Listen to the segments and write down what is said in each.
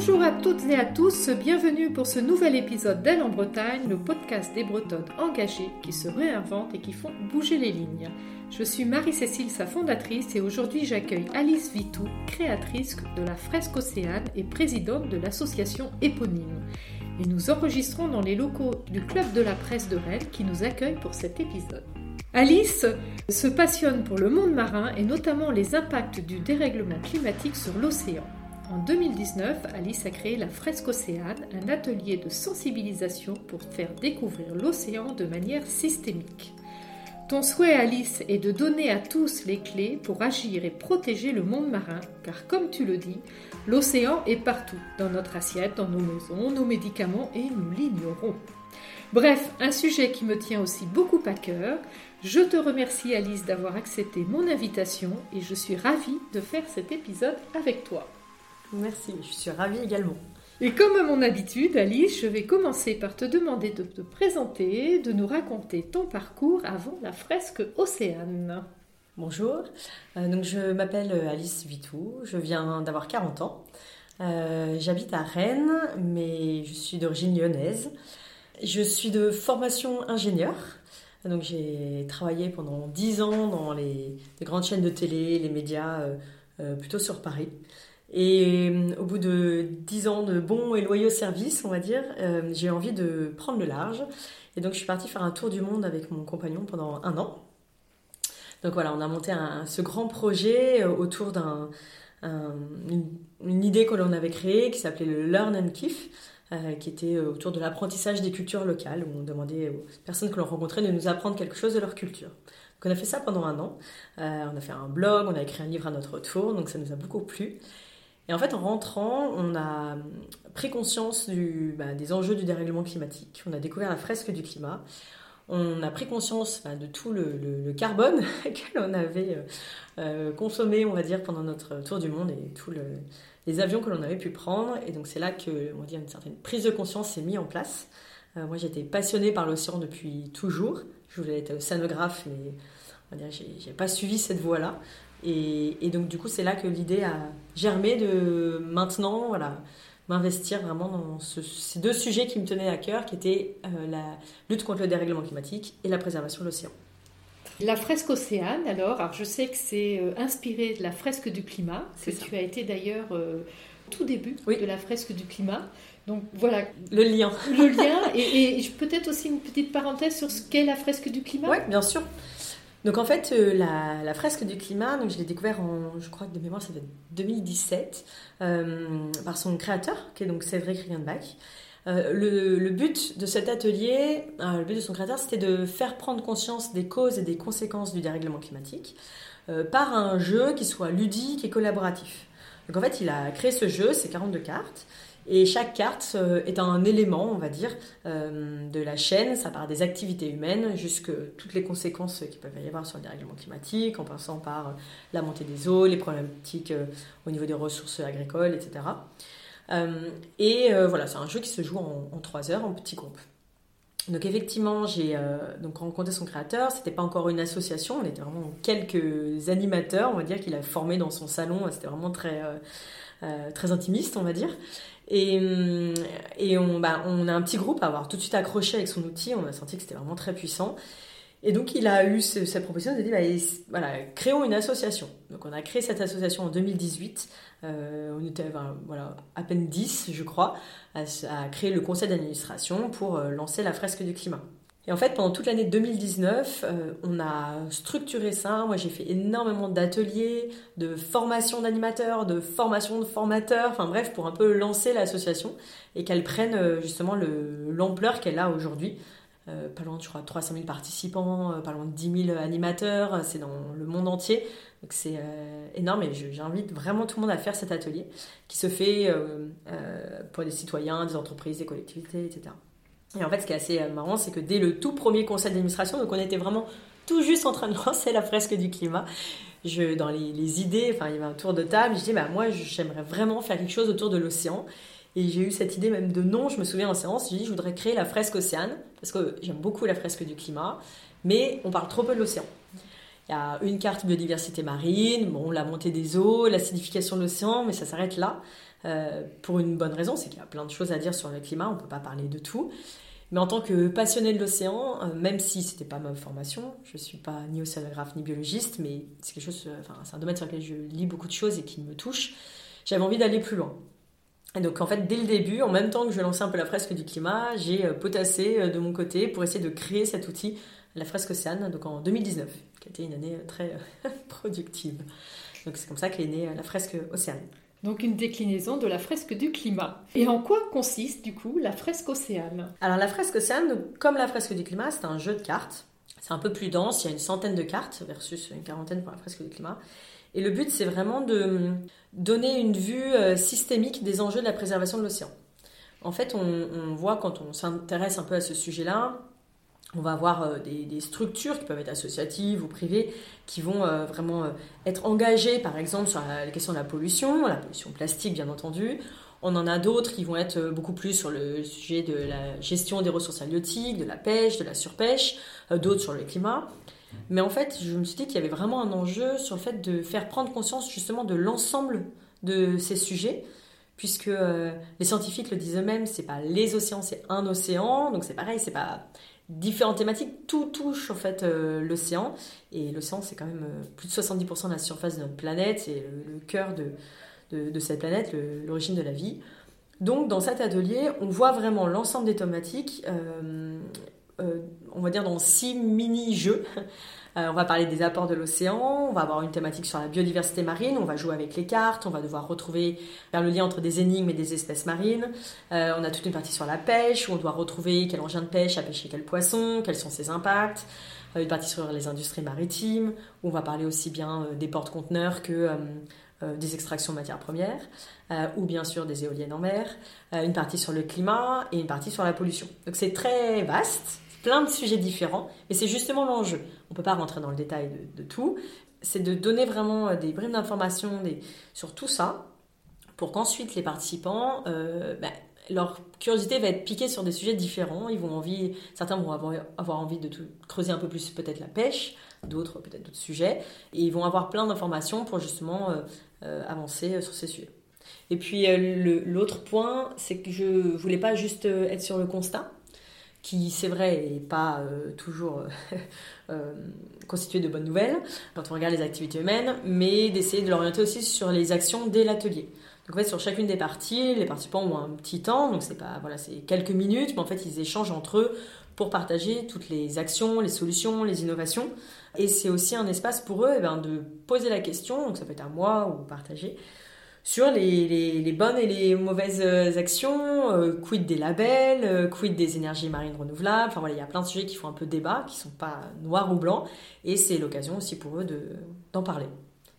Bonjour à toutes et à tous, bienvenue pour ce nouvel épisode d'Elle en Bretagne, le podcast des Bretonnes engagées qui se réinventent et qui font bouger les lignes. Je suis Marie-Cécile, sa fondatrice, et aujourd'hui j'accueille Alice Vitou, créatrice de la fresque Océane et présidente de l'association éponyme. Et nous enregistrons dans les locaux du Club de la Presse de Rennes qui nous accueille pour cet épisode. Alice se passionne pour le monde marin et notamment les impacts du dérèglement climatique sur l'océan. En 2019, Alice a créé la Fresque Océane, un atelier de sensibilisation pour faire découvrir l'océan de manière systémique. Ton souhait, Alice, est de donner à tous les clés pour agir et protéger le monde marin, car comme tu le dis, l'océan est partout, dans notre assiette, dans nos maisons, nos médicaments, et nous l'ignorons. Bref, un sujet qui me tient aussi beaucoup à cœur. Je te remercie Alice d'avoir accepté mon invitation et je suis ravie de faire cet épisode avec toi. Merci, je suis ravie également. Et comme à mon habitude, Alice, je vais commencer par te demander de te présenter, de nous raconter ton parcours avant la fresque Océane. Bonjour, euh, donc je m'appelle Alice Vitou, je viens d'avoir 40 ans. Euh, j'habite à Rennes, mais je suis d'origine lyonnaise. Je suis de formation ingénieur, donc j'ai travaillé pendant 10 ans dans les, grandes chaînes de télé, les médias, euh, plutôt sur Paris. Et euh, au bout de dix ans de bons et loyaux services, on va dire, euh, j'ai envie de prendre le large. Et donc je suis partie faire un tour du monde avec mon compagnon pendant un an. Donc voilà, on a monté ce grand projet euh, autour une, idée que l'on avait créée qui s'appelait le Learn and Kiff, qui était autour de l'apprentissage des cultures locales, où on demandait aux personnes que l'on rencontrait de nous apprendre quelque chose de leur culture. Donc on a fait ça pendant un an. on a fait un blog, on a écrit un livre à notre tour, donc ça nous a beaucoup plu. Et en fait, en rentrant, on a pris conscience bah, des enjeux du dérèglement climatique. On a découvert la fresque du climat. On a pris conscience bah, de tout le, carbone que l'on avait euh, euh, consommé, on va dire, pendant notre tour du monde et tous les avions que l'on avait pu prendre. Et donc, c'est là que, on va dire, une certaine prise de conscience s'est mise en place. Euh, moi, j'étais passionnée par l'océan depuis toujours. Je voulais être océanographe, mais j'ai pas suivi cette voie-là. Et, donc, du coup, c'est là que l'idée a germé de maintenant, voilà, m'investir vraiment dans ces deux sujets qui me tenaient à cœur, qui étaient euh, la lutte contre le dérèglement climatique et la préservation de l'océan. La fresque Océane, alors, alors je sais que c'est euh, inspiré de la fresque du climat, que tu as été d'ailleurs euh, tout début de la fresque du climat. Donc voilà. Le lien. Le lien. Et, et peut-être aussi une petite parenthèse sur ce qu'est la fresque du climat. Oui, bien sûr. Donc en fait, euh, la, fresque du climat, donc je l'ai découvert en, je crois que de mémoire, ça 2017, euh, par son créateur, qui est donc Cédric Riegenbach. Euh, le, but de cet atelier, le but de son créateur, c'était de faire prendre conscience des causes et des conséquences du dérèglement climatique par un jeu qui soit ludique et collaboratif. Donc en fait, il a créé ce jeu, c'est 42 cartes, et chaque carte euh, est un élément, on va dire, euh, de la chaîne. Ça part des activités humaines jusqu'à toutes les conséquences qu'il peut y avoir sur le dérèglement climatique, en passant par la montée des eaux, les problématiques euh, au niveau des ressources agricoles, etc. et voilà, c'est un jeu qui se joue en, trois heures, en petits groupes. Donc effectivement, j'ai donc rencontré son créateur. C'était pas encore une association, on était vraiment quelques animateurs, on va dire, qu'il a formé dans son salon. C'était vraiment très très intimiste, on va dire. Et, on, bah, on a un petit groupe à avoir tout de suite accroché avec son outil. On a senti que c'était vraiment très puissant. Et donc, il a eu cette proposition de dire, bah, voilà, créons une association. Donc, on a créé cette association en 2018. Euh, on était voilà, à peine 10, je crois, à, à créer le conseil d'administration pour euh, lancer la fresque du climat. Et en fait, pendant toute l'année 2019, euh, on a structuré ça. Moi, j'ai fait énormément d'ateliers, de formation d'animateurs, de formation de formateurs, enfin bref, pour un peu lancer l'association et qu'elle prenne euh, justement l'ampleur qu'elle a aujourd'hui. Euh, pas loin je crois, 300 000 participants, pas loin de 10 000 animateurs, c'est dans le monde entier. Donc c'est énorme et j'invite vraiment tout le monde à faire cet atelier qui se fait pour des citoyens, des entreprises, des collectivités, etc. Et en fait, ce qui est assez euh, marrant, c'est que dès le tout premier conseil d'administration, donc on était vraiment tout juste en train de lancer la fresque du climat. Je, dans les, idées, enfin, il y avait un tour de table, je disais, bah, moi, j'aimerais vraiment faire quelque chose autour de l'océan. Et j'ai eu cette idée même de nom, je me souviens en séance, j'ai dit, je voudrais créer la fresque océane, parce que j'aime beaucoup la fresque du climat, mais on parle trop peu de l'océan. Il y a une carte biodiversité marine, bon, la montée des eaux, l'acidification de l'océan, mais ça s'arrête là. Pour une bonne raison, c'est qu'il y a plein de choses à dire sur le climat, on ne peut pas parler de tout. Mais en tant que passionné de l'océan, euh, même si c'était pas ma formation, je suis pas ni océanographe ni biologiste, mais c'est quelque chose, enfin, c'est un domaine sur lequel je lis beaucoup de choses et qui me touche. J'avais envie d'aller plus loin. Et donc en fait, dès le début, en même temps que je lançais un peu la fresque du climat, j'ai euh, potassé euh, de mon côté pour essayer de créer cet outil, la fresque Océane, donc en 2019, qui a été une année très productive. Donc c'est comme ça qu'est née la fresque Océane. Donc une déclinaison de la fresque du climat. Et en quoi consiste du coup la fresque océane? Alors la fresque océane, comme la fresque du climat, c'est un jeu de cartes. C'est un peu plus dense, il y a une centaine de cartes versus une quarantaine pour la fresque du climat. Et le but, c'est vraiment de donner une vue euh, systémique des enjeux de la préservation de l'océan. En fait, on voit quand on s'intéresse un peu à ce sujet-là, on va avoir euh, des, structures qui peuvent être associatives ou privées qui vont euh, vraiment euh, être engagées, par exemple, sur la, question de la pollution, la pollution plastique, bien entendu. On en a d'autres qui vont être beaucoup plus sur le sujet de la gestion des ressources halieutiques, de la pêche, de la surpêche, d'autres sur le climat. Mais en fait, je me suis dit qu'il y avait vraiment un enjeu sur le fait de faire prendre conscience justement de l'ensemble de ces sujets, puisque les scientifiques le disent eux-mêmes, c'est pas les océans, c'est un océan, donc c'est pareil, c'est pas différentes thématiques, tout touche en fait euh, l'océan. Et l'océan, c'est quand même euh, plus de 70% de la surface de notre planète, c'est le, cœur de, de, cette planète, l'origine de la vie. Donc dans cet atelier, on voit vraiment l'ensemble des thématiques, euh, on va dire dans six mini-jeux. Euh, on va parler des apports de l'océan, on va avoir une thématique sur la biodiversité marine, on va jouer avec les cartes, on va devoir retrouver faire le lien entre des énigmes et des espèces marines. Euh, on a toute une partie sur la pêche, où on doit retrouver quel engin de pêche a pêché quel poisson, quels sont ses impacts. Euh, une partie sur les industries maritimes, où on va parler aussi bien des porte-conteneurs que des extractions de matières premières, ou bien sûr des éoliennes en mer, une partie sur le climat et une partie sur la pollution. Donc c'est très vaste, plein de sujets différents, et c'est justement l'enjeu. On ne peut pas rentrer dans le détail de, tout. C'est de donner vraiment euh, des bribes d'informations sur tout ça, pour qu'ensuite les participants, euh, ben, leur curiosité va être piquée sur des sujets différents. Ils vont envie, certains vont avoir, envie de creuser un peu plus peut-être la pêche, d'autres peut-être d'autres sujets, et ils vont avoir plein d'informations pour justement euh, avancer sur ces sujets. Et puis l'autre point, c'est que je voulais pas juste être sur le constat, qui, c'est vrai, n'est pas euh, toujours euh, euh, constitué de bonnes nouvelles quand on regarde les activités humaines, mais d'essayer de l'orienter aussi sur les actions dès l'atelier. Donc en fait, sur chacune des parties, les participants ont un petit temps, donc c'est pas voilà, c'est quelques minutes, mais en fait, ils échangent entre eux pour partager toutes les actions, les solutions, les innovations. Et c'est aussi un espace pour eux eh ben, de poser la question, donc ça peut être à moi ou partager, sur les, bonnes et les mauvaises euh, actions, euh, quid des labels, euh, quid des énergies marines renouvelables. Enfin voilà, il y a plein de sujets qui font un peu débat, qui sont pas noirs ou blancs, et c'est l'occasion aussi pour eux d'en parler.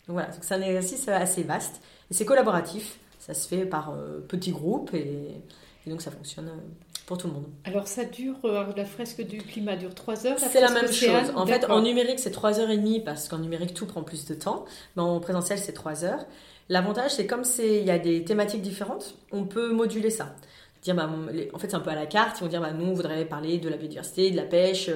Donc voilà, c'est un exercice assez vaste, et c'est collaboratif, ça se fait par petits groupes, et, donc ça fonctionne pour tout le monde. Alors ça dure, la fresque du climat dure 3 heures C'est la même chose. En fait, en numérique, c'est 3 heures et demie parce qu'en numérique, tout prend plus de temps. Mais en présentiel, c'est 3 heures. L'avantage, c'est comme il y a des thématiques différentes, on peut moduler ça. Dire, bah, en fait, c'est un peu à la carte. Ils vont dire, bah, nous, on voudrait parler de la biodiversité, de la pêche,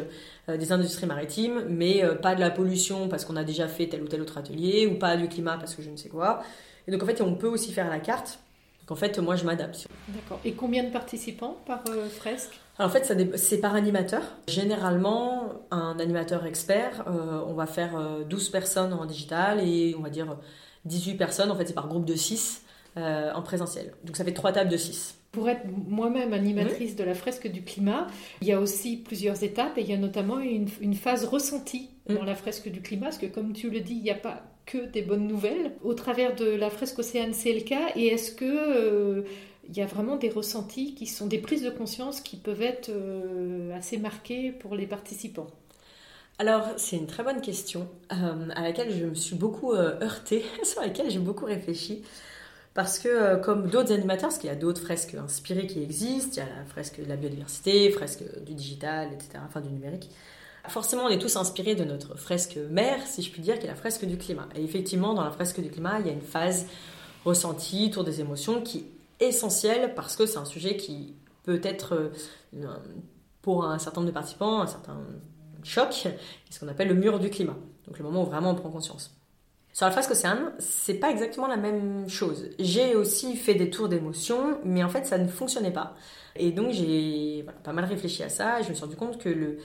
euh, des industries maritimes, mais euh, pas de la pollution parce qu'on a déjà fait tel ou tel autre atelier, ou pas du climat parce que je ne sais quoi. Et donc, en fait, on peut aussi faire à la carte. Donc, en fait, moi, je m'adapte. D'accord. Et combien de participants par euh, fresque? Alors en fait, c'est par animateur. Généralement, un animateur expert, on va faire 12 personnes en digital et on va dire 18 personnes, en fait c'est par groupe de 6 euh, en présentiel. Donc ça fait trois tables de 6. Pour être moi-même animatrice de la fresque du climat, il y a aussi plusieurs étapes et il y a notamment une, phase ressentie dans la fresque du climat, parce que comme tu le dis, il n'y a pas que des bonnes nouvelles. Au travers de la fresque Océane, c'est le cas. Et est-ce que euh, il y a vraiment des ressentis qui sont des prises de conscience qui peuvent être euh, assez marquées pour les participants? Alors, c'est une très bonne question euh, à laquelle je me suis beaucoup euh, heurtée, sur laquelle j'ai beaucoup réfléchi. Parce que, euh, comme d'autres animateurs, parce qu'il y a d'autres fresques inspirées qui existent, il y a la fresque de la biodiversité, fresque du digital, etc., enfin du numérique. Forcément, on est tous inspirés de notre fresque mère, si je puis dire, qui est la fresque du climat. Et effectivement, dans la fresque du climat, il y a une phase ressentie autour des émotions qui est essentielle parce que c'est un sujet qui peut être, pour un certain nombre de participants, un certain choc, ce qu'on appelle le mur du climat. Donc le moment où vraiment on prend conscience. Sur la fresque océane, c'est pas exactement la même chose. J'ai aussi fait des tours d'émotion, mais en fait, ça ne fonctionnait pas. Et donc, j'ai pas mal réfléchi à ça. Et je me suis rendu compte que le,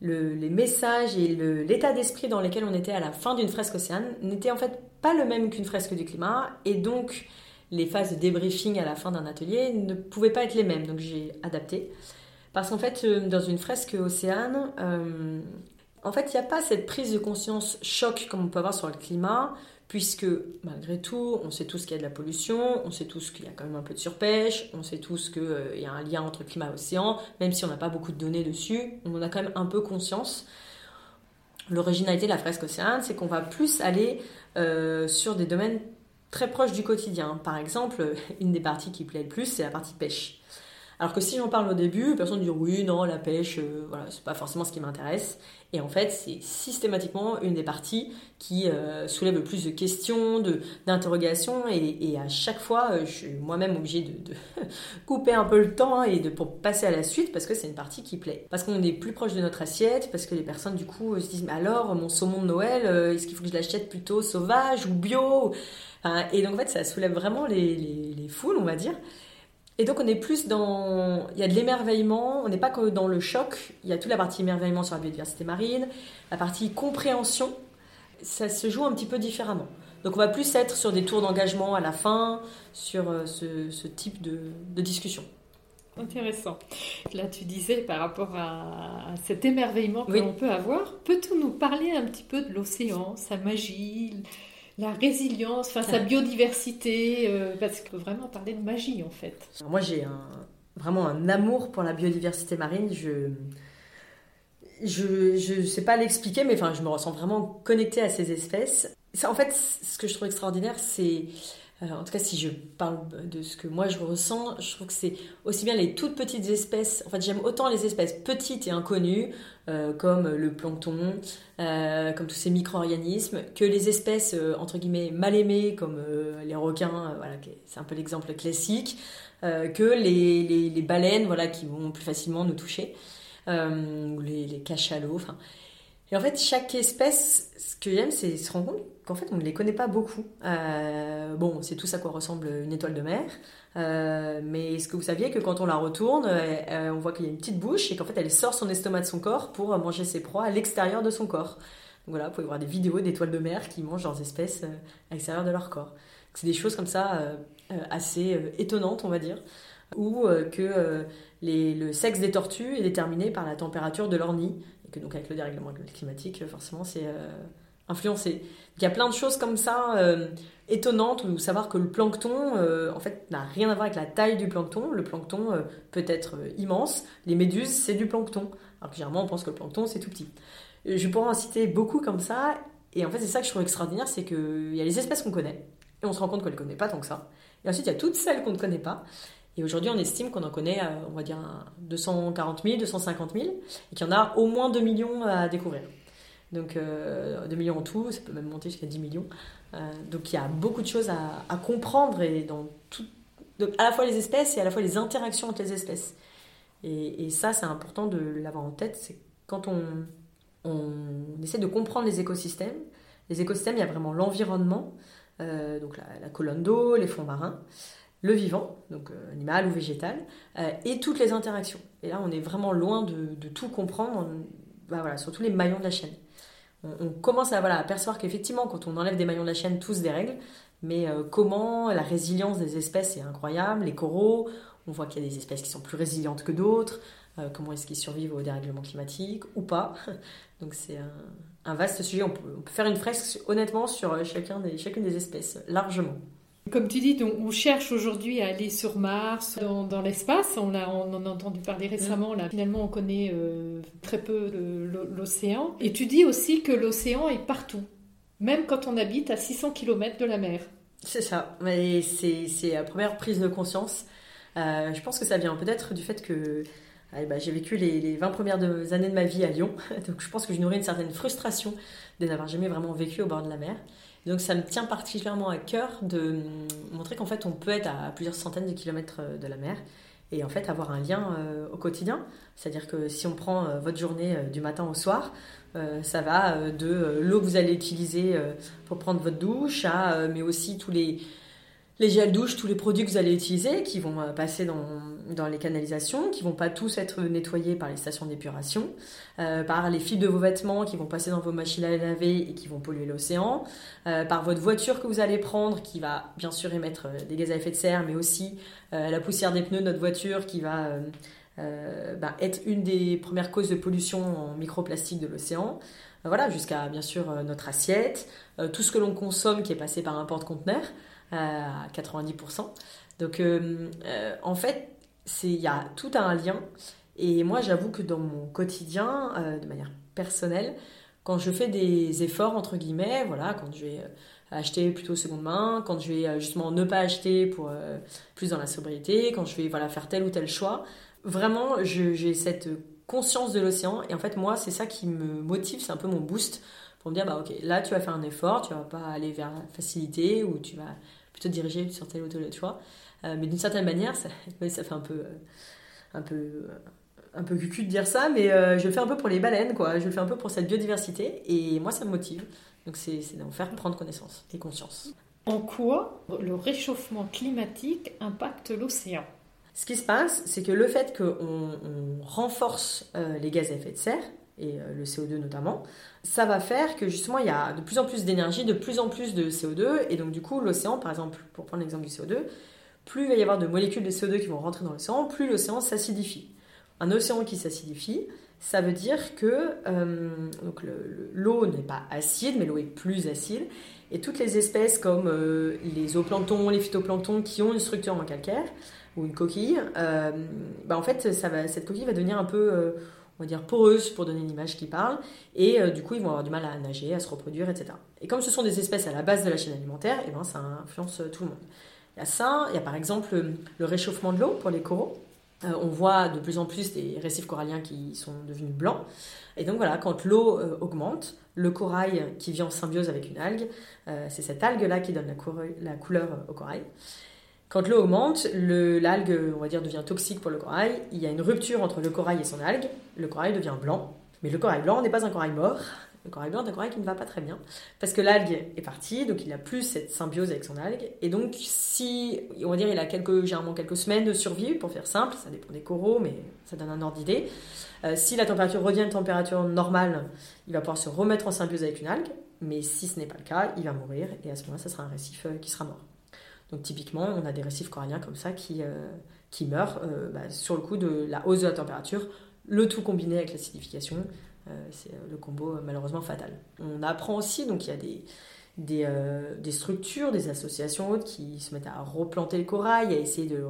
les messages et l'état d'esprit dans lesquels on était à la fin d'une fresque océane n'étaient en fait pas le même qu'une fresque du climat. Et donc, les phases de débriefing à la fin d'un atelier ne pouvaient pas être les mêmes. Donc, j'ai adapté. Parce qu'en fait, euh, dans une fresque océane, euh, en fait, il n'y a pas cette prise de conscience choc comme on peut avoir sur le climat, puisque malgré tout, on sait tous qu'il y a de la pollution, on sait tous qu'il y a quand même un peu de surpêche, on sait tous qu'il euh, y a un lien entre climat et océan, même si on n'a pas beaucoup de données dessus, on en a quand même un peu conscience. L'originalité de la fresque océane, c'est qu'on va plus aller sur des domaines très proches du quotidien. Par exemple, une des parties qui plaît le plus, c'est la partie pêche. Alors que si j'en parle au début, personne ne dit oui, non, la pêche, euh, voilà, c'est pas forcément ce qui m'intéresse. Et en fait, c'est systématiquement une des parties qui euh, soulève le plus de questions, de, d'interrogations, et, à chaque fois, euh, je suis moi-même obligée de, couper un peu le temps hein, et de, pour passer à la suite, parce que c'est une partie qui plaît. Parce qu'on est plus proche de notre assiette, parce que les personnes, du coup, se disent, mais alors, mon saumon de Noël, est-ce qu'il faut que je l'achète plutôt sauvage ou bio? Et donc, en fait, ça soulève vraiment les, les foules, on va dire. Et donc on est plus dans... Il y a de l'émerveillement, on n'est pas que dans le choc, il y a toute la partie émerveillement sur la biodiversité marine, la partie compréhension, ça se joue un petit peu différemment. Donc on va plus être sur des tours d'engagement à la fin, sur euh, ce, type de, discussion. Intéressant. Là, tu disais par rapport à, cet émerveillement que l'on peut avoir, peux-tu nous parler un petit peu de l'océan, sa magie, la résilience, enfin sa biodiversité, euh, parce qu'on peut vraiment parler de magie en fait. moi j'ai un, vraiment un amour pour la biodiversité marine. Je je ne sais pas l'expliquer, mais enfin je me ressens vraiment connectée à ces espèces. Ça, en fait, ce que je trouve extraordinaire, c'est euh, en tout cas, si je parle de ce que moi je ressens, je trouve que c'est aussi bien les toutes petites espèces. En fait, j'aime autant les espèces petites et inconnues, euh, comme le plancton, euh, comme tous ces micro-organismes, que les espèces entre guillemets mal aimées, comme les requins, voilà, c'est un peu l'exemple classique, que les, les, baleines, voilà, qui vont plus facilement nous toucher, ou les, les cachalots. Enfin, et en fait, chaque espèce, ce que j'aime, c'est se rendre compte qu'en fait, on ne les connaît pas beaucoup. Euh, bon, c'est tout à quoi ressemble une étoile de mer. Euh, mais est-ce que vous saviez que quand on la retourne, euh, on voit qu'il y a une petite bouche et qu'en fait, elle sort son estomac de son corps pour manger ses proies à l'extérieur de son corps. Donc voilà, vous pouvez voir des vidéos d'étoiles de mer qui mangent leurs espèces à l'extérieur de leur corps. C'est des choses comme ça assez étonnantes, on va dire. Ou que le sexe des tortues est déterminé par la température de leur nid que donc avec le dérèglement climatique, forcément, c'est euh, influencé. Il y a plein de choses comme ça euh, étonnantes, ou savoir que le plancton, euh, en fait, n'a rien à voir avec la taille du plancton. Le plancton peut être immense. Les méduses, c'est du plancton. Alors que généralement, on pense que le plancton, c'est tout petit. Je pourrais en citer beaucoup comme ça. Et en fait, c'est ça que je trouve extraordinaire, c'est qu'il y a les espèces qu'on connaît, et on se rend compte qu'on ne les connaît pas tant que ça. Et ensuite, il y a toutes celles qu'on ne connaît pas. Et aujourd'hui, on estime qu'on en connaît, euh, on va dire, 240 000, 250 000, et qu'il y en a au moins 2 millions à découvrir. Donc 2 euh, millions en tout, ça peut même monter jusqu'à 10 millions. Euh, donc il y a beaucoup de choses à, comprendre, et dans à la fois les espèces et à la fois les interactions entre les espèces. Et, ça, c'est important de l'avoir en tête, c'est quand on, essaie de comprendre les écosystèmes. Les écosystèmes, il y a vraiment l'environnement, donc la colonne d'eau, les fonds marins le vivant, donc euh, animal ou végétal, euh, et toutes les interactions. Et là, on est vraiment loin de, tout comprendre bah, voilà, sur tous les maillons de la chaîne. On, commence à, percevoir qu'effectivement, quand on enlève des maillons de la chaîne, tout se dérègle, mais euh, comment la résilience des espèces est incroyable, les coraux, on voit qu'il y a des espèces qui sont plus résilientes que d'autres, comment est-ce qu'ils survivent au dérèglement climatique ou pas. Donc c'est un, vaste sujet, on peut, faire une fresque honnêtement sur chacun des, chacune des espèces, largement. Comme tu dis, on cherche aujourd'hui à aller sur Mars, dans, l'espace. On, on, en a entendu parler récemment. Finalement, on connaît euh, très peu l'océan. Et tu dis aussi que l'océan est partout, même quand on habite à 600 km de la mer. C'est ça. C'est la première prise de conscience. Euh, je pense que ça vient peut-être du fait que bah, j'ai vécu les, les, 20 premières années de ma vie à Lyon. Donc je pense que je nourris une certaine frustration de n'avoir jamais vraiment vécu au bord de la mer. Donc ça me tient particulièrement à cœur de montrer qu'en fait on peut être à plusieurs centaines de kilomètres euh, de la mer et en fait avoir un lien au quotidien. C'est-à-dire que si on prend votre journée du matin au soir, ça va de l'eau que vous allez utiliser pour prendre votre douche, mais aussi tous les les gels douche, tous les produits que vous allez utiliser, qui vont euh, passer dans, dans les canalisations, qui vont pas tous être nettoyés par les stations d'épuration, euh, par les fibres de vos vêtements qui vont passer dans vos machines à laver et qui vont polluer l'océan, euh, par votre voiture que vous allez prendre qui va bien sûr émettre des gaz à effet de serre, mais aussi la poussière des pneus de notre voiture qui va bah, être une des premières causes de pollution en microplastique de l'océan. Voilà, jusqu'à bien sûr notre assiette, tout ce que l'on consomme qui est passé par un porte-conteneur à 90%. Donc euh, euh, en fait, il y a tout un lien. Et moi, j'avoue que dans mon quotidien, euh, de manière personnelle, quand je fais des efforts, entre guillemets, voilà, quand je vais acheter plutôt seconde main, quand je vais justement ne pas acheter pour plus dans la sobriété, quand je vais voilà, faire tel ou tel choix, vraiment, j'ai cette conscience de l'océan. Et en fait, moi, c'est ça qui me motive, c'est un peu mon boost pour me dire, bah ok, là, tu vas faire un effort, tu vas pas aller vers la facilité ou tu vas plutôt diriger sur tel ou tel choix. Euh, mais d'une certaine manière, ça, ça fait un peu, euh, un peu, euh, un peu cucu de dire ça, mais je le fais un peu pour les baleines, quoi. Je le fais un peu pour cette biodiversité, et moi, ça me motive. Donc c'est d'en faire prendre connaissance et conscience. En quoi le réchauffement climatique impacte l'océan? Ce qui se passe, c'est que le fait qu'on on renforce les gaz à effet de serre, et le CO2 notamment, ça va faire que justement il y a de plus en plus d'énergie, de plus en plus de CO2, et donc du coup l'océan, par exemple, pour prendre l'exemple du CO2, plus il va y avoir de molécules de CO2 qui vont rentrer dans l'océan, plus l'océan s'acidifie. Un océan qui s'acidifie, ça veut dire que euh, l'eau n'est pas acide, mais l'eau est plus acide, et toutes les espèces comme euh, les zooplanctons, les phytoplanctons qui ont une structure en calcaire ou une coquille, euh, bah en fait cette coquille va devenir un peu on va dire, poreuse pour donner une image qui parle, et euh, du coup ils vont avoir du mal à nager, à se reproduire, etc. Et comme ce sont des espèces à la base de la chaîne alimentaire, et eh ben, ça influence euh, tout le monde. Il y a ça, il y a par exemple le réchauffement de l'eau pour les coraux. Euh, on voit de plus en plus des récifs coralliens qui sont devenus blancs. Et donc voilà, quand l'eau augmente, le corail qui vit en symbiose avec une algue, c'est cette algue-là qui donne la couleur au corail. Quand l'eau augmente, l'algue, on va dire, devient toxique pour le corail. Il y a une rupture entre le corail et son algue. Le corail devient blanc. Mais le corail blanc n'est pas un corail mort. Le corail blanc est un corail qui ne va pas très bien. Parce que l'algue est partie, donc il n'a plus cette symbiose avec son algue. Et donc, si, on va dire, il a quelques, généralement quelques semaines de survie, pour faire simple, ça dépend des coraux, mais ça donne un ordre d'idée. Euh, si la température revient à une température normale, il va pouvoir se remettre en symbiose avec une algue. Mais si ce n'est pas le cas, il va mourir. Et à ce moment-là, ça sera un récif euh, qui sera mort. Donc typiquement, on a des récifs coralliens comme ça qui, euh, qui meurent euh, bah, sur le coup de la hausse de la température, le tout combiné avec l'acidification, euh, c'est le combo malheureusement fatal. On apprend aussi, donc il y a des, des, structures, des associations autres qui se mettent à replanter le corail, à essayer de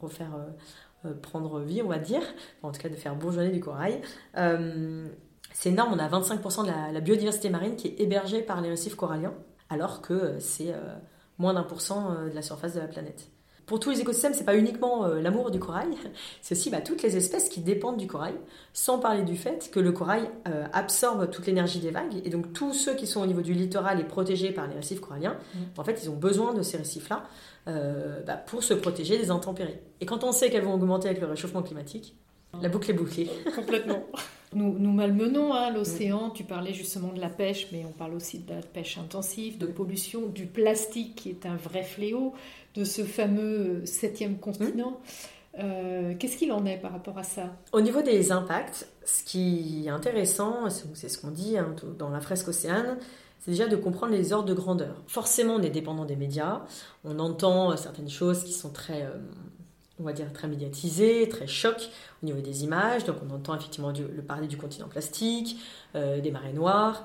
refaire prendre vie, on va dire, en tout cas de faire bourgeonner du corail. c'est énorme, on a 25% de la, biodiversité marine qui est hébergée par les récifs coralliens, alors que c'est moins d'un pour cent euh, de la surface de la planète. Pour tous les écosystèmes, c'est pas uniquement euh, l'amour du corail, c'est aussi bah, toutes les espèces qui dépendent du corail, sans parler du fait que le corail euh, absorbe toute l'énergie des vagues, et donc tous ceux qui sont au niveau du littoral et protégés par les récifs coralliens, mmh. en fait, ils ont besoin de ces récifs-là bah, pour se protéger des intempéries. Et quand on sait qu'elles vont augmenter avec le réchauffement climatique, la boucle est bouclée. Complètement. Nous, nous malmenons hein, l'océan. Tu parlais justement de la pêche, mais on parle aussi de la pêche intensive, de pollution, du plastique qui est un vrai fléau, de ce fameux septième continent. Euh, qu'est-ce qu'il en est par rapport à ça? Au niveau des impacts, ce qui est intéressant, c'est ce qu'on dit hein, dans la fresque océane, c'est déjà de comprendre les ordres de grandeur. Forcément, on est dépendant des médias, on entend certaines choses qui sont très... Euh, on va dire, très médiatisé, très choc au niveau des images. Donc on entend effectivement le parler du continent plastique, euh, des marées noires.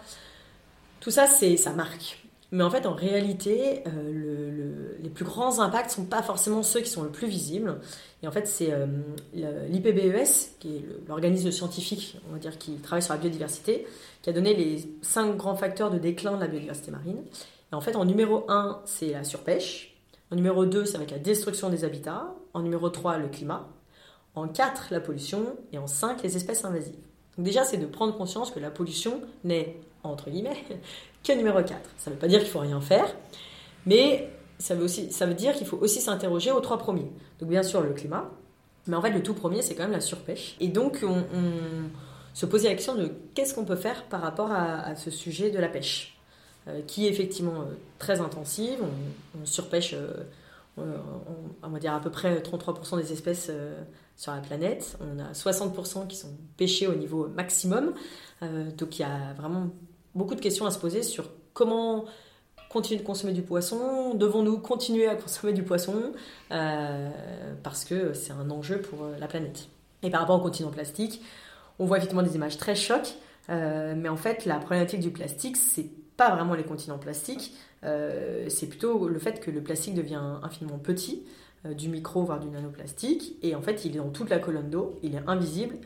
Tout ça, c'est ça marque. Mais en fait, en réalité, euh, les plus grands impacts ne sont pas forcément ceux qui sont le plus visibles. Et en fait, c'est euh, l'IPBES, qui est l'organisme scientifique, on va dire, qui travaille sur la biodiversité, qui a donné les cinq grands facteurs de déclin de la biodiversité marine. Et en fait, en numéro 1, c'est la surpêche. En numéro 2, c'est avec la destruction des habitats. En numéro 3, le climat. En 4, la pollution. Et en 5, les espèces invasives. Donc déjà, c'est de prendre conscience que la pollution n'est, entre guillemets, que numéro 4. Ça ne veut pas dire qu'il faut rien faire, mais ça veut, dire qu'il faut aussi s'interroger aux trois premiers. Donc bien sûr, le climat, Mais en fait, le tout premier, c'est quand même la surpêche. Et donc, on, se posait la question de qu'est-ce qu'on peut faire par rapport à, ce sujet de la pêche, euh, qui est effectivement euh, très intensive. On, surpêche, on, va dire, à peu près 33% des espèces sur la planète. On a 60% qui sont pêchés au niveau maximum. donc, il y a vraiment beaucoup de questions à se poser sur comment continuer de consommer du poisson Devons-nous continuer à consommer du poisson euh, Parce que c'est un enjeu pour euh, la planète. Et par rapport au continent plastique, on voit effectivement des images très chocs, euh, mais en fait, la problématique du plastique, c'est pas vraiment les continents plastiques, c'est plutôt le fait que le plastique devient infiniment petit, du micro voire du nanoplastique, et en fait, il est dans toute la colonne d'eau, il est invisible,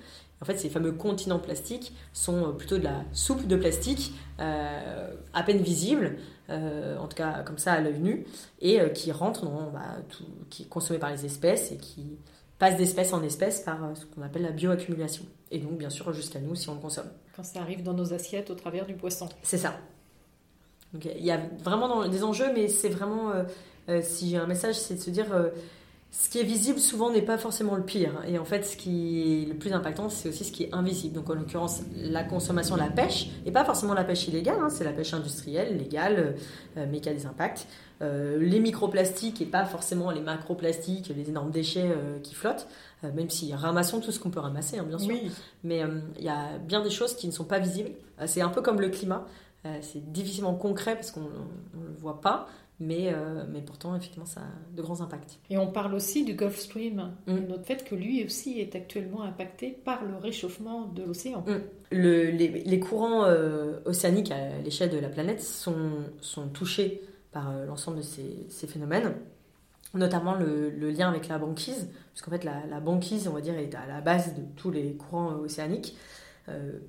en fait, ces fameux continents plastiques sont plutôt de la soupe de plastique, à peine visible, euh, en tout cas comme ça à l'œil nu, et euh, qui rentre dans bah, tout, qui est consommé par les espèces et qui passe d'espèce en espèce par euh, ce qu'on appelle la bioaccumulation. Et donc bien sûr jusqu'à nous si on le consomme. Quand ça arrive dans nos assiettes au travers du poisson. C'est ça. Donc il y a vraiment des enjeux, mais c'est vraiment, si j'ai un message, c'est de se dire ce qui est visible souvent n'est pas forcément le pire. Et en fait, ce qui est le plus impactant, c'est aussi ce qui est invisible. Donc en l'occurrence, la consommation, la pêche, et pas forcément la pêche illégale, hein, c'est la pêche industrielle, légale, euh, mais qui a des impacts. Euh, les microplastiques et pas forcément les macroplastiques, les énormes déchets euh, qui flottent, même si ramassons tout ce qu'on peut ramasser, hein, bien sûr. Mais il y a bien des choses qui ne sont pas visibles. c'est un peu comme le climat. C'est difficilement concret parce qu'on ne le voit pas, mais, euh, mais pourtant, effectivement, ça a de grands impacts. Et on parle aussi du Gulf Stream, mm. le fait que lui aussi est actuellement impacté par le réchauffement de l'océan. Mm. Le, les, les, courants euh, océaniques à l'échelle de la planète sont, sont touchés par euh, l'ensemble de ces, ces, phénomènes, notamment le, le, lien avec la banquise, puisqu'en fait, la, la, banquise, on va dire, est à la base de tous les courants océaniques,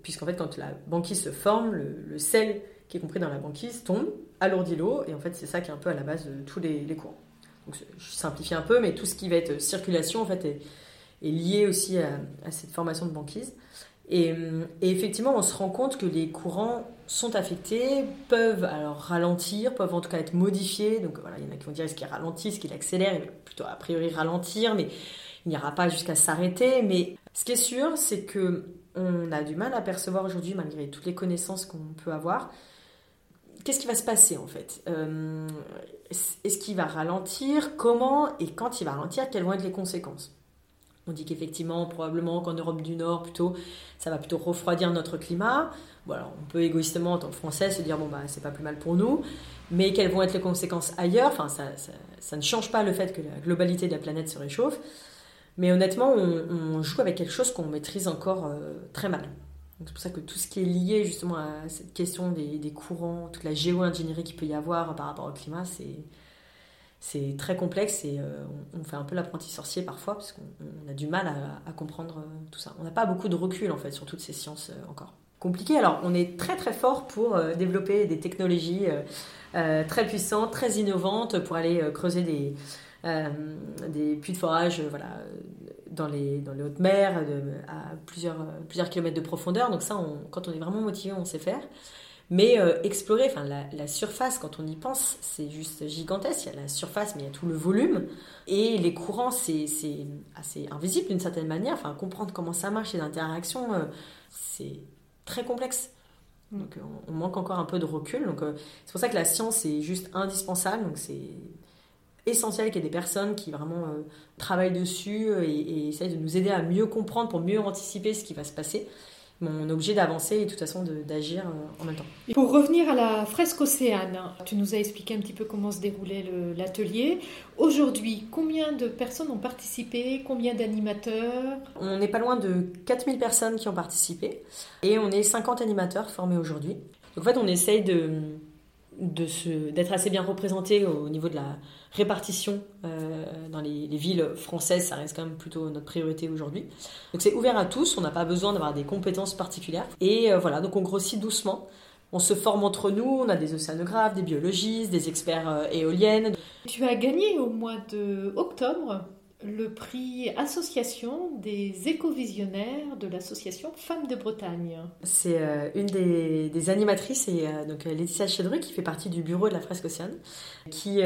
puisqu'en fait, quand la banquise se forme, le, sel qui est compris dans la banquise, tombe, alourdit l'eau, et en fait c'est ça qui est un peu à la base de tous les, courants. Donc je simplifie un peu, mais tout ce qui va être circulation en fait est, lié aussi à, cette formation de banquise. Et, effectivement, on se rend compte que les courants sont affectés, peuvent alors ralentir, peuvent en tout cas être modifiés. Donc voilà, il y en a qui vont dire est-ce qu'il ralentit, est-ce qu'il accélère Il va plutôt a priori ralentir, mais il n'ira pas jusqu'à s'arrêter. Mais ce qui est sûr, c'est que on a du mal à percevoir aujourd'hui, malgré toutes les connaissances qu'on peut avoir, qu'est-ce qui va se passer en fait? Euh, Est-ce qu'il va ralentir? Comment? Et quand il va ralentir, quelles vont être les conséquences? On dit qu'effectivement, probablement qu'en Europe du Nord, plutôt, ça va plutôt refroidir notre climat. Voilà, on peut égoïstement, en tant que Français, se dire bon, bah, c'est pas plus mal pour nous. Mais quelles vont être les conséquences ailleurs? Enfin, ça, ne change pas le fait que la globalité de la planète se réchauffe. Mais honnêtement, on, joue avec quelque chose qu'on maîtrise encore euh, très mal. C'est pour ça que tout ce qui est lié justement à cette question des, courants, toute la géo-ingénierie qu'il peut y avoir par rapport au climat, c'est, c'est très complexe et euh, on, fait un peu l'apprenti sorcier parfois parce qu'on a du mal à, comprendre euh, tout ça. On n'a pas beaucoup de recul en fait sur toutes ces sciences encore. Compliqué. Alors on est très très fort pour développer des technologies très puissantes, très innovantes pour aller creuser des, des puits de forage voilà, dans les, dans les hautes mers, à plusieurs, plusieurs kilomètres de profondeur. Donc ça, quand on est vraiment motivé, on sait faire. Mais euh, explorer, enfin la, surface, quand on y pense, c'est juste gigantesque. Il y a la surface, mais il y a tout le volume. Et les courants, c'est assez invisible d'une certaine manière. Enfin, comprendre comment ça marche, les interactions, euh, c'est très complexe. Donc on, manque encore un peu de recul. Donc euh, c'est pour ça que la science est juste indispensable. Donc c'est essentiel qu'il y ait des personnes qui vraiment euh, travaillent dessus euh, et, essayent de nous aider à mieux comprendre pour mieux anticiper ce qui va se passer. on est obligé d'avancer et de toute façon d'agir euh, en même temps. Pour revenir à la fresque Océane, tu nous as expliqué un petit peu comment se déroulait l'atelier. Aujourd'hui, combien de personnes ont participé? Combien d'animateurs? On n'est pas loin de 4000 personnes qui ont participé et on est 50 animateurs formés aujourd'hui. en fait, on essaye de d'être assez bien représenté au niveau de la répartition euh, dans les, villes françaises, ça reste quand même plutôt notre priorité aujourd'hui. Donc c'est ouvert à tous, on n'a pas besoin d'avoir des compétences particulières. Et euh, voilà, donc on grossit doucement. On se forme entre nous, on a des océanographes, des biologistes, des experts euh, éoliennes. Tu as gagné au mois de octobre le prix Association des éco-visionnaires de l'association Femmes de Bretagne. C'est euh, une des, animatrices, et euh, donc euh, Laetitia Chedru, qui fait partie du bureau de la fresque océane, qui nous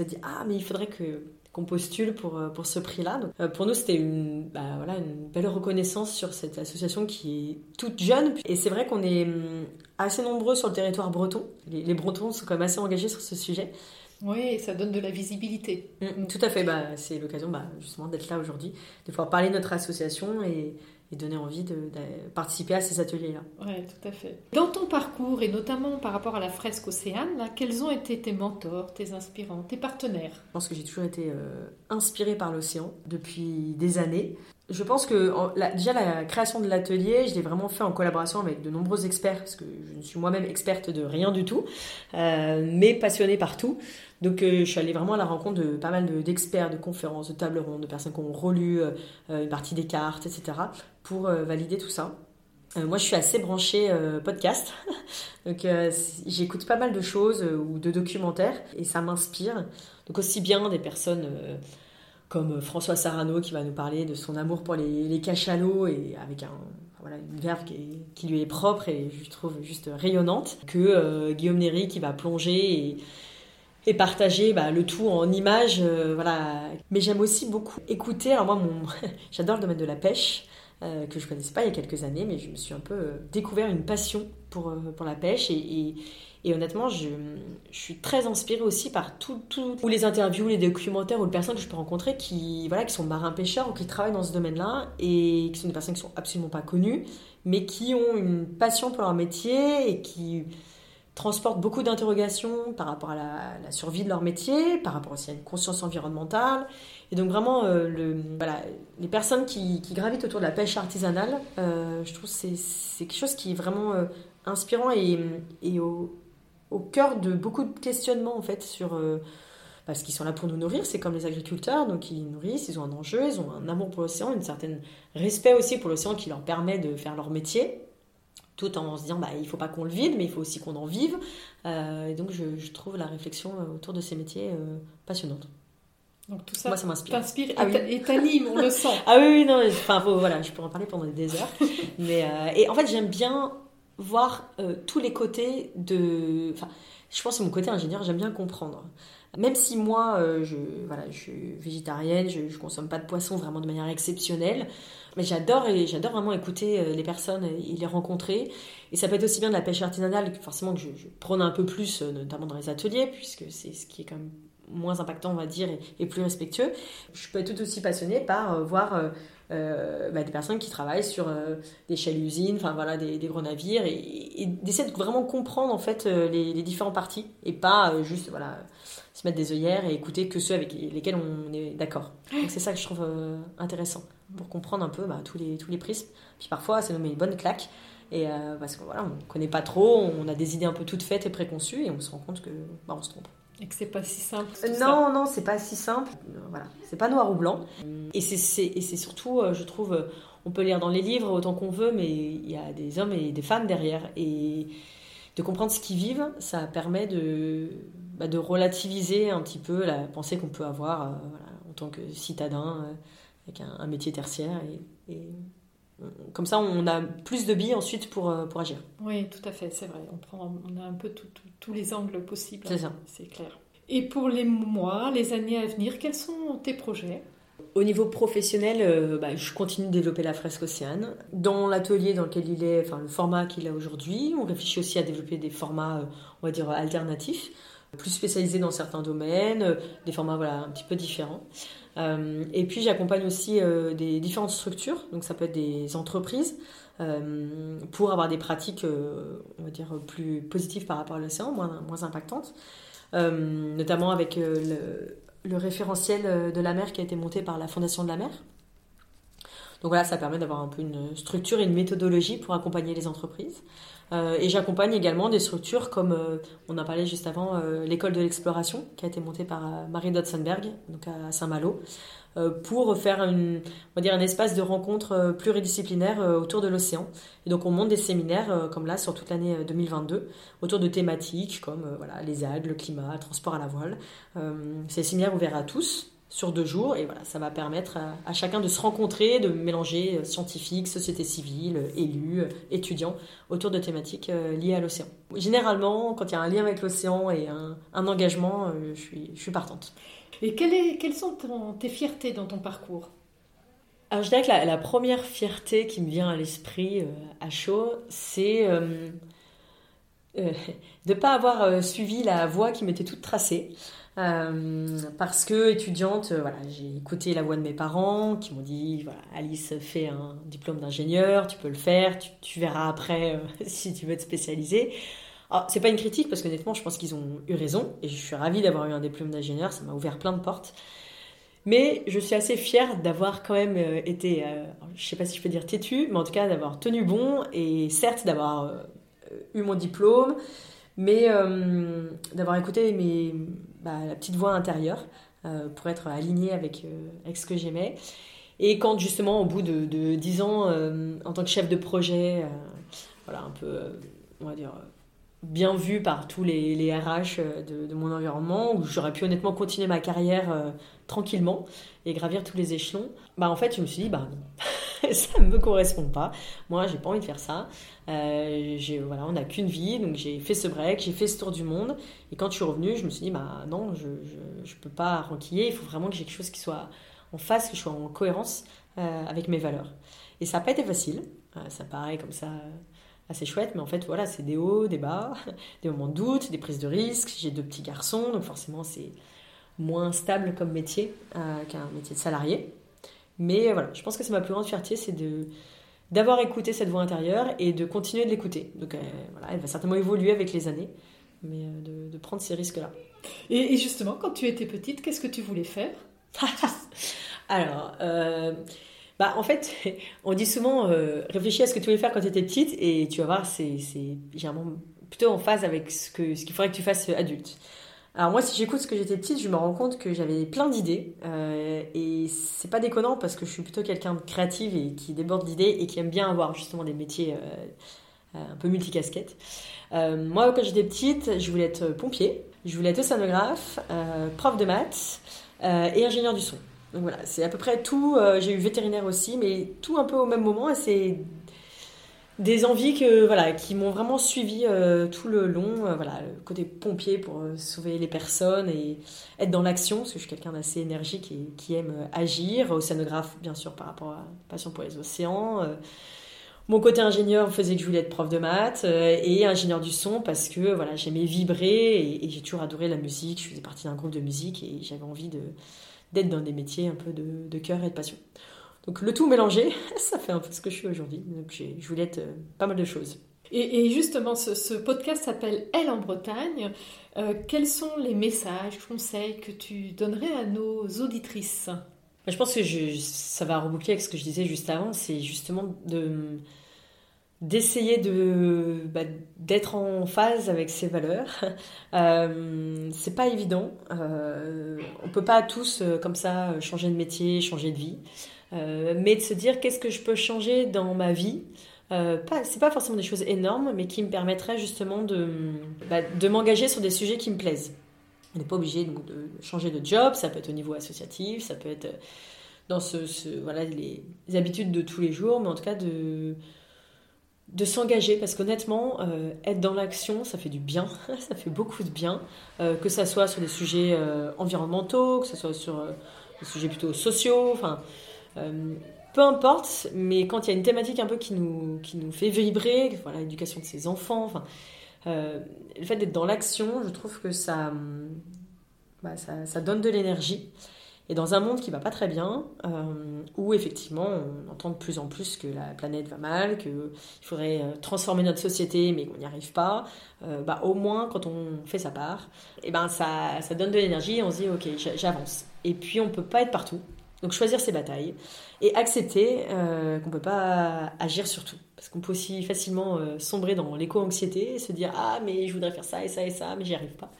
a dit Ah, mais il faudrait que qu'on postule pour, pour ce prix-là. Pour nous, c'était une, bah, voilà, une belle reconnaissance sur cette association qui est toute jeune. Et c'est vrai qu'on est hum, assez nombreux sur le territoire breton. Les, Bretons sont quand même assez engagés sur ce sujet. Oui, ça donne de la visibilité. Hum, tout à fait. Bah, c'est l'occasion bah, justement d'être là aujourd'hui, de pouvoir parler de notre association et, et donner envie de, participer à ces ateliers-là. Oui, tout à fait. Dans ton parcours, et notamment par rapport à la fresque Océane, là, quels ont été tes mentors, tes inspirants, tes partenaires? Je pense que j'ai toujours été euh, inspirée par l'océan depuis des années. Je pense que déjà la création de l'atelier, je l'ai vraiment fait en collaboration avec de nombreux experts, parce que je ne suis moi-même experte de rien du tout, euh, mais passionnée par tout. Donc euh, je suis allée vraiment à la rencontre de pas mal d'experts, de, conférences, de tables rondes, de personnes qui ont relu euh, une partie des cartes, etc., pour valider tout ça. moi, je suis assez branchée podcast, donc j'écoute pas mal de choses ou de documentaires, et ça m'inspire. Donc aussi bien des personnes comme François Sarano qui va nous parler de son amour pour les, cachalots et avec un, voilà, une verve qui, lui est propre et je trouve juste rayonnante, que euh, Guillaume Néry qui va plonger et, partager bah, le tout en images. Euh, voilà. Mais j'aime aussi beaucoup écouter. Alors moi, j'adore le domaine de la pêche. Euh, que je connaissais pas il y a quelques années, mais je me suis un peu découvert une passion pour, pour la pêche et, et honnêtement, je, suis très inspirée aussi par tout, ou les interviews, les documentaires ou les personnes que je peux rencontrer qui, voilà, qui sont marins-pêcheurs ou qui travaillent dans ce domaine-là et qui sont des personnes qui sont absolument pas connues, mais qui ont une passion pour leur métier et qui transportent beaucoup d'interrogations par rapport à la, survie de leur métier, par rapport aussi à une conscience environnementale. Et donc vraiment, euh, les personnes qui, gravitent autour de la pêche artisanale, euh, je trouve que c'est quelque chose qui est vraiment euh, inspirant et, au, cœur de beaucoup de questionnements en fait sur parce qu'ils sont là pour nous nourrir, c'est comme les agriculteurs, donc ils nourrissent, ils ont un enjeu, ils ont un amour pour l'océan, un certain respect aussi pour l'océan qui leur permet de faire leur métier, tout en se disant bah il faut pas qu'on le vide, mais il faut aussi qu'on en vive. Euh, et donc je, trouve la réflexion euh, autour de ces métiers passionnante. Donc tout ça, Moi, ça m'inspire. T'inspire ah et t'anime, on le sent. ah oui, non, enfin voilà, je pourrais en parler pendant des heures. mais et en fait j'aime bien voir euh, tous les côtés de. Enfin, je pense que mon côté ingénieur, j'aime bien comprendre. Même si moi, euh, je, voilà, je suis végétarienne, je, ne consomme pas de poisson vraiment de manière exceptionnelle, mais j'adore et j'adore vraiment écouter euh, les personnes et les rencontrer. Et ça peut être aussi bien de la pêche artisanale, forcément que je, je prône un peu plus, notamment dans les ateliers, puisque c'est ce qui est quand même moins impactant, on va dire, et, plus respectueux. Je peux être tout aussi passionnée par voir euh, bah, des personnes qui travaillent sur euh, des shell usines, enfin voilà, des, gros navires, et, d'essayer de vraiment comprendre en fait euh, les, différents parties et pas juste voilà se mettre des œillères et écouter que ceux avec lesquels on est d'accord. Donc c'est ça que je trouve intéressant pour comprendre un peu bah, tous les tous les prismes. Puis parfois ça nous met une bonne claque. Et parce qu'on voilà, on connaît pas trop, on a des idées un peu toutes faites et préconçues, et on se rend compte que bah, on se trompe. Et que c'est pas si simple. non, non, c'est pas si simple. Voilà, c'est pas noir ou blanc. Et c'est surtout, euh, je trouve, euh, on peut lire dans les livres autant qu'on veut, mais il y a des hommes et des femmes derrière. Et de comprendre ce qu'ils vivent, ça permet de, bah, de relativiser un petit peu la pensée qu'on peut avoir euh, en tant que citadin avec un, métier tertiaire. et comme ça, on a plus de billes ensuite pour, euh, pour agir. Oui, tout à fait, c'est vrai. On, prend, on a un peu tous les angles possibles. C'est ça. C'est clair. Et pour les mois, les années à venir, quels sont tes projets? Au niveau professionnel, euh, bah, je continue de développer la fresque océane. Dans l'atelier dans lequel il est, enfin le format qu'il a aujourd'hui, on réfléchit aussi à développer des formats, euh, on va dire, alternatifs, plus spécialisés dans certains domaines, des formats voilà, un petit peu différents. Euh, et puis j'accompagne aussi euh, des différentes structures, donc ça peut être des entreprises, euh, pour avoir des pratiques, on va dire, plus positives par rapport à l'océan, moins, impactantes, notamment avec le, référentiel de la mer qui a été monté par la Fondation de la mer. Donc voilà, ça permet d'avoir un peu une structure et une méthodologie pour accompagner les entreprises. Euh, et j'accompagne également des structures comme, euh, on a parlé juste avant, euh, l'école de l'exploration, qui a été montée par Marie Dotzenberg, donc à Saint-Malo, pour faire dire un espace de rencontre pluridisciplinaire autour de l'océan. Et donc on monte des séminaires comme là sur toute l'année 2022 autour de thématiques comme voilà, les algues, le climat, le transport à la voile. C'est des séminaires ouverts à tous sur deux jours. Et voilà, ça va permettre à, chacun de se rencontrer, de mélanger scientifiques, société civile, élus, étudiants, autour de thématiques liées à l'océan. Généralement, quand il y a un lien avec l'océan et un, engagement, je, suis, je suis partante. Et quelles sont tes fiertés dans ton parcours? Alors je dirais que la, première fierté qui me vient à l'esprit à chaud, c'est euh, de ne pas avoir euh, suivi la voie qui m'était toute tracée. Euh, parce que étudiante, voilà, j'ai écouté la voix de mes parents qui m'ont dit Alice fait un diplôme d'ingénieur, tu peux le faire, tu, verras après si tu veux te spécialiser. Alors, c'est pas une critique parce qu'honnêtement, je pense qu'ils ont eu raison et je suis ravie d'avoir eu un diplôme d'ingénieur, ça m'a ouvert plein de portes. Mais je suis assez fière d'avoir quand même été, je sais pas si je peux dire têtu, mais en tout cas d'avoir tenu bon et certes d'avoir eu mon diplôme, mais euh, d'avoir écouté mes, bah, la petite voix intérieure euh, pour être aligné avec, euh, avec ce que j'aimais. Et quand justement, au bout de, de 10 ans, en tant que chef de projet, voilà, un peu, on va dire, bien vu par tous les, les RH de, de, mon environnement, où j'aurais pu honnêtement continuer ma carrière tranquillement et gravir tous les échelons, bah en fait, je me suis dit, bah non, ça ne me correspond pas. Moi, j'ai pas envie de faire ça. Euh, voilà, on n'a qu'une vie, donc j'ai fait ce break, j'ai fait ce tour du monde. Et quand je suis revenue, je me suis dit, bah non, je ne peux pas ranquiller, il faut vraiment que j'ai quelque chose qui soit en face, que je sois en cohérence euh, avec mes valeurs. Et ça n'a pas été facile, euh, ça paraît comme ça assez chouette, mais en fait, voilà, c'est des hauts, des bas, des moments de doute, des prises de risques. J'ai deux petits garçons, donc forcément, c'est moins stable comme métier qu'un métier de salarié. Mais voilà, je pense que c'est ma plus grande fierté, c'est de d'avoir écouté cette voix intérieure et de continuer de l'écouter. Donc euh, voilà, elle va certainement évoluer avec les années, mais euh, de, prendre ces risques-là. Et, justement, quand tu étais petite, qu'est-ce que tu voulais faire? Alors, euh, bah, en fait, on dit souvent réfléchis à ce que tu voulais faire quand tu étais petite et tu vas voir, c'est généralement plutôt en phase avec ce qu'il ce qu'il faudrait que tu fasses adulte. Alors moi, si j'écoute ce que j'étais petite, je me rends compte que j'avais plein d'idées euh, et c'est pas déconnant parce que je suis plutôt quelqu'un de créative et qui déborde d'idées et qui aime bien avoir justement des métiers euh, un peu multicasquettes. Euh, moi, quand j'étais petite, je voulais être pompier, je voulais être océanographe, euh, prof de maths et ingénieur du son. Donc voilà, c'est à peu près tout. j'ai eu vétérinaire aussi, mais tout un peu au même moment et c'est des envies que voilà qui m'ont vraiment suivi euh, tout le long euh, voilà le côté pompier pour euh, sauver les personnes et être dans l'action parce que je suis quelqu'un d'assez énergique et qui aime agir océanographe bien sûr par rapport à passion pour les océans mon côté ingénieur faisait que je voulais être prof de maths et ingénieur du son parce que voilà j'aimais vibrer et, j'ai toujours adoré la musique je faisais partie d'un groupe de musique et j'avais envie de d'être dans des métiers un peu de, de cœur et de passion donc le tout mélangé, ça fait un peu ce que je suis aujourd'hui. Donc je voulais être euh, pas mal de choses. Et, justement, ce, podcast s'appelle Elle en Bretagne. Euh, quels sont les messages, conseils que tu donnerais à nos auditrices? Bah, Je pense que ça va reboucler avec ce que je disais juste avant. C'est justement de d'essayer de bah, d'être en phase avec ses valeurs. Euh, c'est pas évident. Euh, on peut pas tous euh, comme ça changer de métier, changer de vie. Mais de se dire qu'est-ce que je peux changer dans ma vie. Euh, c'est pas forcément des choses énormes, mais qui me permettraient justement de, bah, de m'engager sur des sujets qui me plaisent. On n'est pas obligé donc, de changer de job, ça peut être au niveau associatif, ça peut être dans ce, voilà, les, habitudes de tous les jours, mais en tout cas de, de s'engager parce qu'honnêtement, euh, être dans l'action, ça fait du bien, ça fait beaucoup de bien, que ça soit sur des sujets environnementaux, que ce soit sur des sujets plutôt sociaux, enfin euh, peu importe, mais quand il y a une thématique un peu qui nous, qui nous fait vibrer, voilà, l'éducation de ses enfants, enfin, euh, le fait d'être dans l'action, je trouve que ça, bah, ça, ça, donne de l'énergie. Et dans un monde qui va pas très bien, euh, où effectivement on entend de plus en plus que la planète va mal, qu'il faudrait transformer notre société mais qu'on n'y arrive pas, bah, au moins quand on fait sa part, et ben ça, ça donne de l'énergie et on se dit ok j'avance. Et puis on peut pas être partout, donc choisir ses batailles et accepter euh, qu'on ne peut pas agir sur tout. Parce qu'on peut aussi facilement euh, sombrer dans l'éco-anxiété et se dire Ah, mais je voudrais faire ça et ça et ça, mais j'y arrive pas.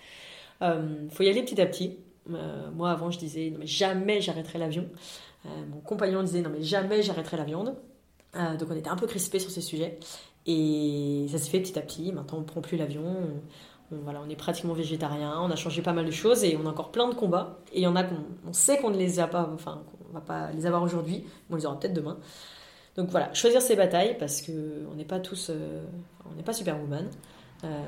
Il euh, faut y aller petit à petit. Moi, avant, je disais Non, mais jamais j'arrêterai l'avion. mon compagnon disait Non, mais jamais j'arrêterai la viande. donc, on était un peu crispés sur ces sujets. Et ça s'est fait petit à petit. Maintenant, on ne prend plus l'avion. voilà, on est pratiquement végétarien, on a changé pas mal de choses et on a encore plein de combats. Et il y en a qu'on on sait qu'on ne les a pas, enfin, qu'on va pas les avoir aujourd'hui, mais on les aura peut-être demain. Donc voilà, choisir ses batailles parce que on n'est pas tous, euh, on n'est pas superwoman, euh,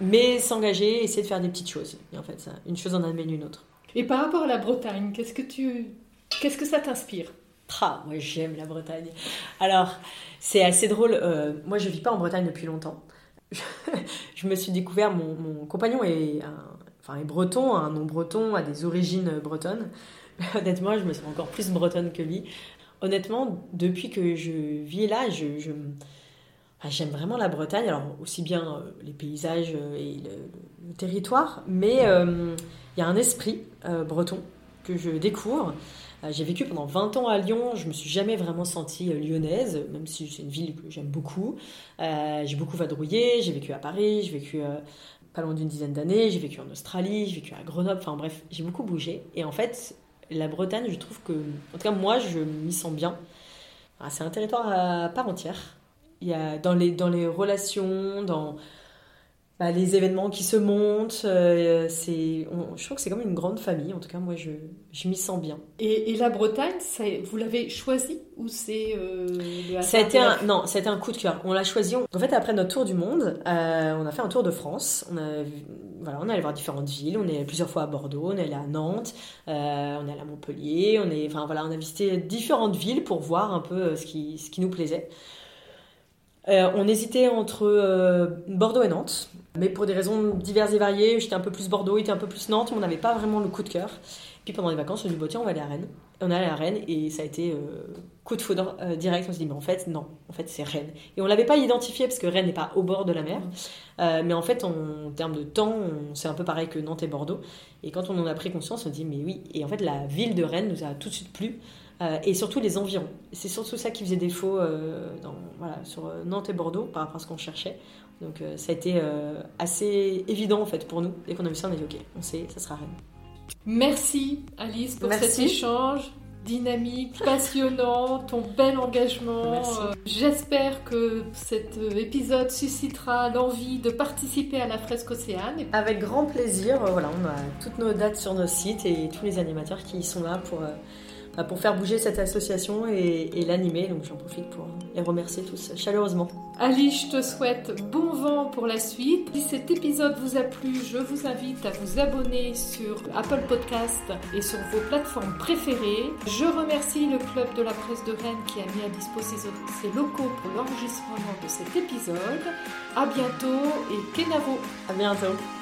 mais s'engager, essayer de faire des petites choses. Et en fait, ça, une chose en amène une autre. Et par rapport à la Bretagne, qu'est-ce que tu, qu'est-ce que ça t'inspire? Ah, moi j'aime la Bretagne. Alors, c'est assez drôle. euh, moi, je vis pas en Bretagne depuis longtemps. je me suis découvert, mon, compagnon est, enfin, est breton, un nom breton, a des origines bretonnes. Honnêtement, je me sens encore plus bretonne que lui. Honnêtement, depuis que je vis là, je, j'aime vraiment la Bretagne. Alors, aussi bien euh, les paysages euh, et le, territoire, mais il y a un esprit euh, breton que je découvre. Euh, J'ai vécu pendant 20 ans à Lyon, je me suis jamais vraiment sentie euh, lyonnaise, même si c'est une ville que j'aime beaucoup. J'ai beaucoup vadrouillé, j'ai vécu à Paris, j'ai vécu pas loin d'une dizaine d'années, j'ai vécu en Australie, j'ai vécu à Grenoble, enfin bref, j'ai beaucoup bougé. Et en fait, la Bretagne, je trouve que, en tout cas moi, je m'y sens bien. Ah, c'est un territoire à part entière. Il y a dans les, dans les relations, dans bah, les événements qui se montent, euh, c'est, je trouve que c'est comme une grande famille. En tout cas, moi, je, je m'y sens bien. et, et la Bretagne, ça- vous l'avez choisi ou c'est euh, Ça a été un, non, ça a été un coup de cœur. On l'a choisi. On- En fait, après notre tour du monde, euh, on a fait un tour de France. On a, vu- voilà, on est allé voir différentes villes. On est allé plusieurs fois à Bordeaux, on est allé à Nantes, euh, on est allé à Montpellier. On est, enfin voilà, on a visité différentes villes pour voir un peu ce qui, ce qui nous plaisait. Euh, on hésitait entre euh, Bordeaux et Nantes, mais pour des raisons diverses et variées, j'étais un peu plus Bordeaux, il était un peu plus Nantes, mais on n'avait pas vraiment le coup de cœur. Puis pendant les vacances, on s'est dit, tiens, on va aller à Rennes. On est allé à Rennes et ça a été euh, coup de foudre euh, direct. On s'est dit, mais en fait, non, en fait, c'est Rennes. Et on l'avait pas identifié parce que Rennes n'est pas au bord de la mer. Euh, mais en fait, en, termes de temps, c'est un peu pareil que Nantes et Bordeaux. Et quand on en a pris conscience, on s'est dit, mais oui. Et en fait, la ville de Rennes nous a tout de suite plu. Euh, et surtout les environs. C'est surtout ça qui faisait défaut euh, dans, voilà, sur euh, Nantes et Bordeaux par rapport à ce qu'on cherchait. Donc euh, ça a été euh, assez évident en fait pour nous. Dès qu'on a vu ça, on a dit ok, on sait, ça sera Rennes. Merci Alice pour Merci. cet échange dynamique, passionnant, ton bel engagement. Merci. Euh, J'espère que cet épisode suscitera l'envie de participer à la fresque océane. Avec grand plaisir, voilà, on a toutes nos dates sur nos sites et tous les animateurs qui sont là pour, pour faire bouger cette association et, et l'animer. Donc j'en profite pour les remercier tous chaleureusement. Alice, je te souhaite bon vent pour la suite. Si cet épisode vous a plu, je vous invite à vous abonner sur Apple Podcast et sur vos plateformes préférées. Je remercie le Club de la Presse de Rennes qui a mis à disposition ses locaux pour l'enregistrement de cet épisode. À bientôt et Kenavo À bientôt.